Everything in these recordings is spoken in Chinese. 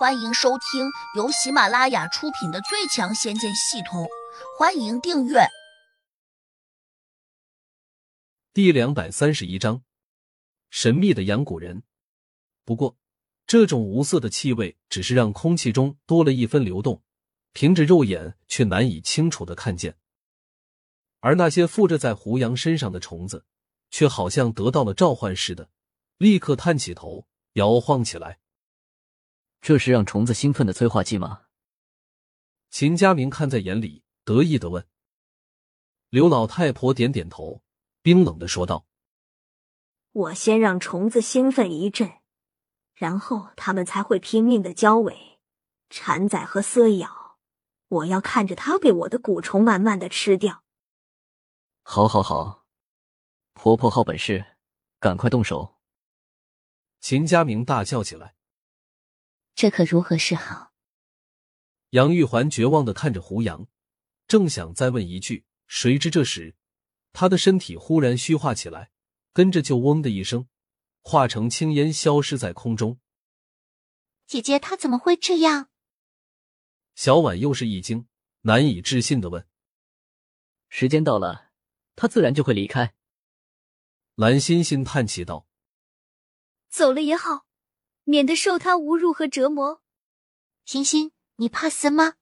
欢迎收听由喜马拉雅出品的《最强仙剑系统》，欢迎订阅。第两百三十一章：神秘的阳谷人。不过，这种无色的气味只是让空气中多了一分流动，凭着肉眼却难以清楚的看见。而那些附着在胡杨身上的虫子，却好像得到了召唤似的，立刻探起头，摇晃起来。这是让虫子兴奋的催化剂吗？秦佳明看在眼里，得意的问。刘老太婆点点头，冰冷的说道：“我先让虫子兴奋一阵，然后他们才会拼命的交尾、缠仔和撕咬。我要看着它被我的蛊虫慢慢的吃掉。”好，好，好，婆婆好本事，赶快动手！秦佳明大叫起来。这可如何是好？杨玉环绝望的看着胡杨，正想再问一句，谁知这时，他的身体忽然虚化起来，跟着就嗡的一声，化成青烟消失在空中。姐姐，她怎么会这样？小婉又是一惊，难以置信的问：“时间到了，他自然就会离开。”蓝欣欣叹气道：“走了也好。”免得受他侮辱和折磨。欣欣，你怕死吗？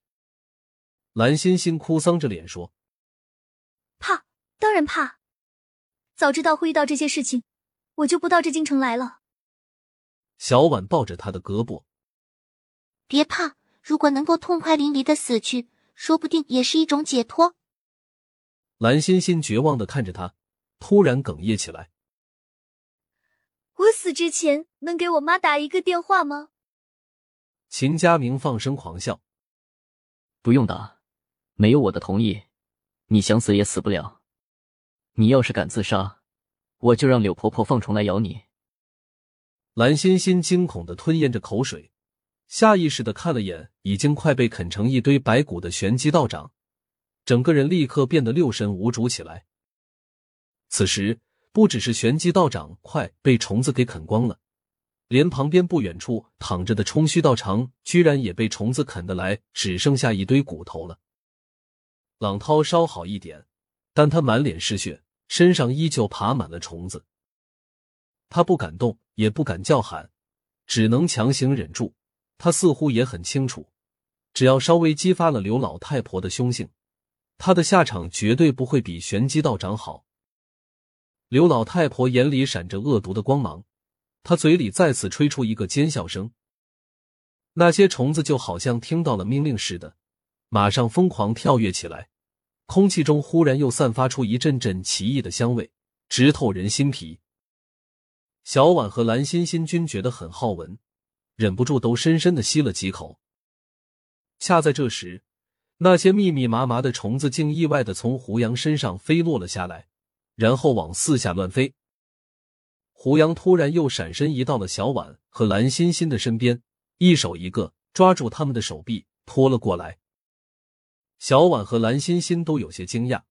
蓝欣欣哭丧着脸说：“怕，当然怕。早知道会遇到这些事情，我就不到这京城来了。”小婉抱着他的胳膊：“别怕，如果能够痛快淋漓的死去，说不定也是一种解脱。”蓝欣欣绝望的看着他，突然哽咽起来。我死之前能给我妈打一个电话吗？秦家明放声狂笑。不用打，没有我的同意，你想死也死不了。你要是敢自杀，我就让柳婆婆放虫来咬你。蓝欣欣惊恐的吞咽着口水，下意识的看了眼已经快被啃成一堆白骨的玄机道长，整个人立刻变得六神无主起来。此时。不只是玄机道长快被虫子给啃光了，连旁边不远处躺着的冲虚道长，居然也被虫子啃得来，只剩下一堆骨头了。朗涛稍好一点，但他满脸是血，身上依旧爬满了虫子。他不敢动，也不敢叫喊，只能强行忍住。他似乎也很清楚，只要稍微激发了刘老太婆的凶性，他的下场绝对不会比玄机道长好。刘老太婆眼里闪着恶毒的光芒，她嘴里再次吹出一个尖笑声。那些虫子就好像听到了命令似的，马上疯狂跳跃起来。空气中忽然又散发出一阵阵奇异的香味，直透人心脾。小婉和蓝欣欣均觉得很好闻，忍不住都深深的吸了几口。恰在这时，那些密密麻麻的虫子竟意外的从胡杨身上飞落了下来。然后往四下乱飞。胡杨突然又闪身移到了小婉和蓝欣欣的身边，一手一个抓住他们的手臂拖了过来。小婉和蓝欣欣都有些惊讶，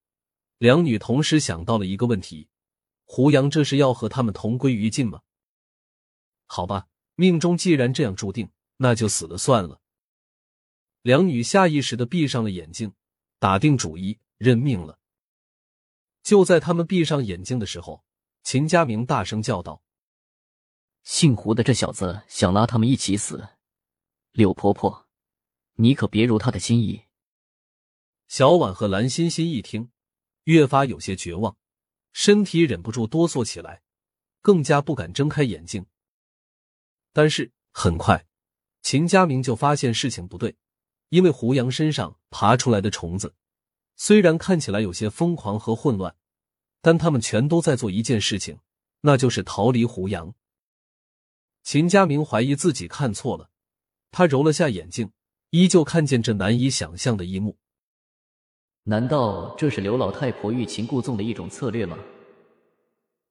两女同时想到了一个问题：胡杨这是要和他们同归于尽吗？好吧，命中既然这样注定，那就死了算了。两女下意识的闭上了眼睛，打定主意认命了。就在他们闭上眼睛的时候，秦家明大声叫道：“姓胡的这小子想拉他们一起死，柳婆婆，你可别如他的心意。”小婉和蓝欣欣一听，越发有些绝望，身体忍不住哆嗦起来，更加不敢睁开眼睛。但是很快，秦家明就发现事情不对，因为胡杨身上爬出来的虫子。虽然看起来有些疯狂和混乱，但他们全都在做一件事情，那就是逃离胡杨。秦家明怀疑自己看错了，他揉了下眼睛，依旧看见这难以想象的一幕。难道这是刘老太婆欲擒故纵的一种策略吗？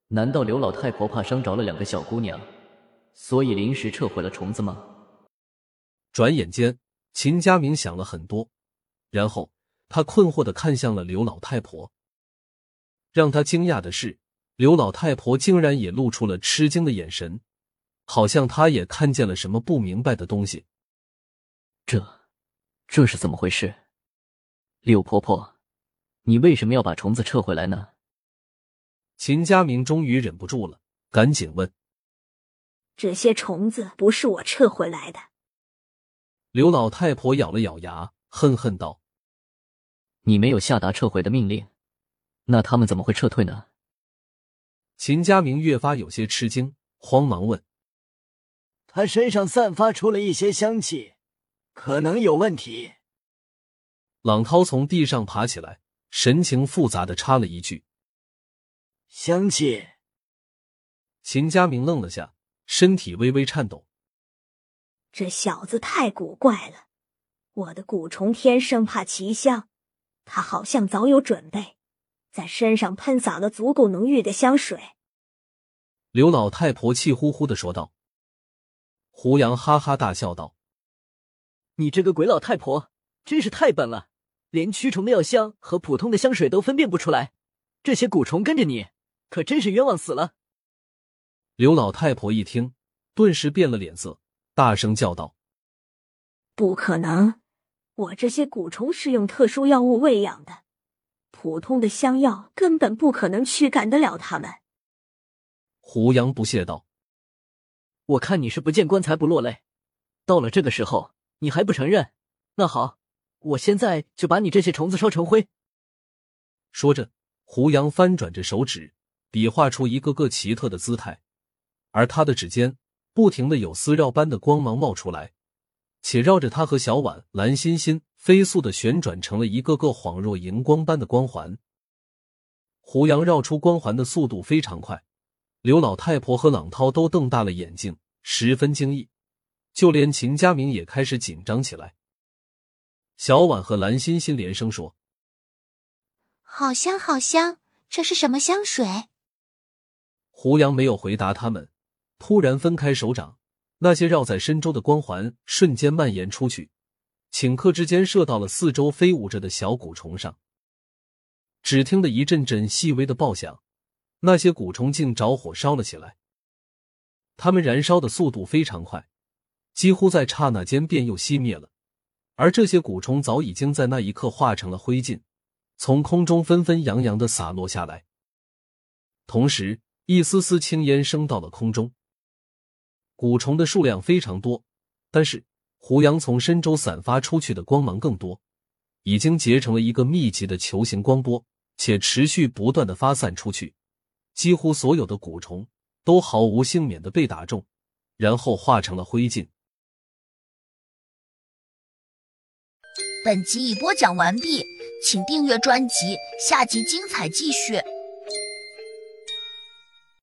难道刘老太婆怕伤着了两个小姑娘，所以临时撤回了虫子吗？转眼间，秦家明想了很多，然后。他困惑的看向了刘老太婆，让他惊讶的是，刘老太婆竟然也露出了吃惊的眼神，好像她也看见了什么不明白的东西。这，这是怎么回事？柳婆婆，你为什么要把虫子撤回来呢？秦佳明终于忍不住了，赶紧问：“这些虫子不是我撤回来的。”刘老太婆咬了咬牙，恨恨道：“你没有下达撤回的命令，那他们怎么会撤退呢？”秦佳明越发有些吃惊，慌忙问：“他身上散发出了一些香气，可能有问题。”朗涛从地上爬起来，神情复杂的插了一句：“香气。”秦佳明愣了下，身体微微颤抖。这小子太古怪了，我的蛊虫天生怕奇香，他好像早有准备。在身上喷洒了足够浓郁的香水，刘老太婆气呼呼的说道。胡杨哈哈大笑道：“你这个鬼老太婆真是太笨了，连驱虫的药香和普通的香水都分辨不出来。这些蛊虫跟着你，可真是冤枉死了。”刘老太婆一听，顿时变了脸色，大声叫道：“不可能！我这些蛊虫是用特殊药物喂养的。”普通的香药根本不可能驱赶得了他们。胡杨不屑道：“我看你是不见棺材不落泪，到了这个时候你还不承认？那好，我现在就把你这些虫子烧成灰。”说着，胡杨翻转着手指，比划出一个个奇特的姿态，而他的指尖不停的有丝绕般的光芒冒出来，且绕着他和小婉、蓝欣欣。飞速的旋转成了一个个恍若荧光般的光环。胡杨绕出光环的速度非常快，刘老太婆和朗涛都瞪大了眼睛，十分惊异，就连秦佳明也开始紧张起来。小婉和蓝欣欣连声说：“好香，好香！这是什么香水？”胡杨没有回答他们，突然分开手掌，那些绕在身周的光环瞬间蔓延出去。顷刻之间，射到了四周飞舞着的小蛊虫上。只听得一阵阵细微的爆响，那些蛊虫竟着火烧了起来。它们燃烧的速度非常快，几乎在刹那间便又熄灭了。而这些蛊虫早已经在那一刻化成了灰烬，从空中纷纷扬扬的洒落下来。同时，一丝丝青烟升到了空中。蛊虫的数量非常多，但是。胡杨从身周散发出去的光芒更多，已经结成了一个密集的球形光波，且持续不断的发散出去。几乎所有的蛊虫都毫无幸免的被打中，然后化成了灰烬。本集已播讲完毕，请订阅专辑，下集精彩继续。